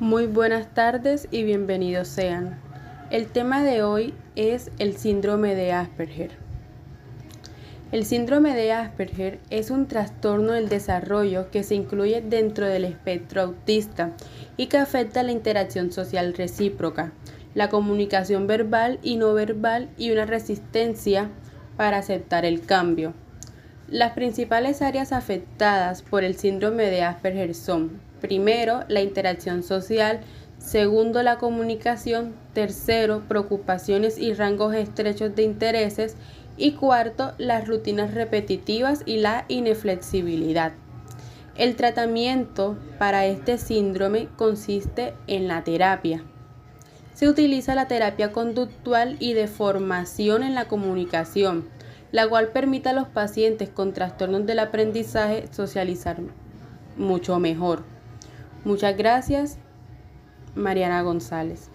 Muy buenas tardes y bienvenidos sean. El tema de hoy es el síndrome de Asperger. El síndrome de Asperger es un trastorno del desarrollo que se incluye dentro del espectro autista y que afecta la interacción social recíproca, la comunicación verbal y no verbal y una resistencia para aceptar el cambio. Las principales áreas afectadas por el síndrome de Asperger son Primero, la interacción social. Segundo, la comunicación. Tercero, preocupaciones y rangos estrechos de intereses. Y cuarto, las rutinas repetitivas y la inflexibilidad. El tratamiento para este síndrome consiste en la terapia. Se utiliza la terapia conductual y de formación en la comunicación, la cual permite a los pacientes con trastornos del aprendizaje socializar mucho mejor. Muchas gracias, Mariana González.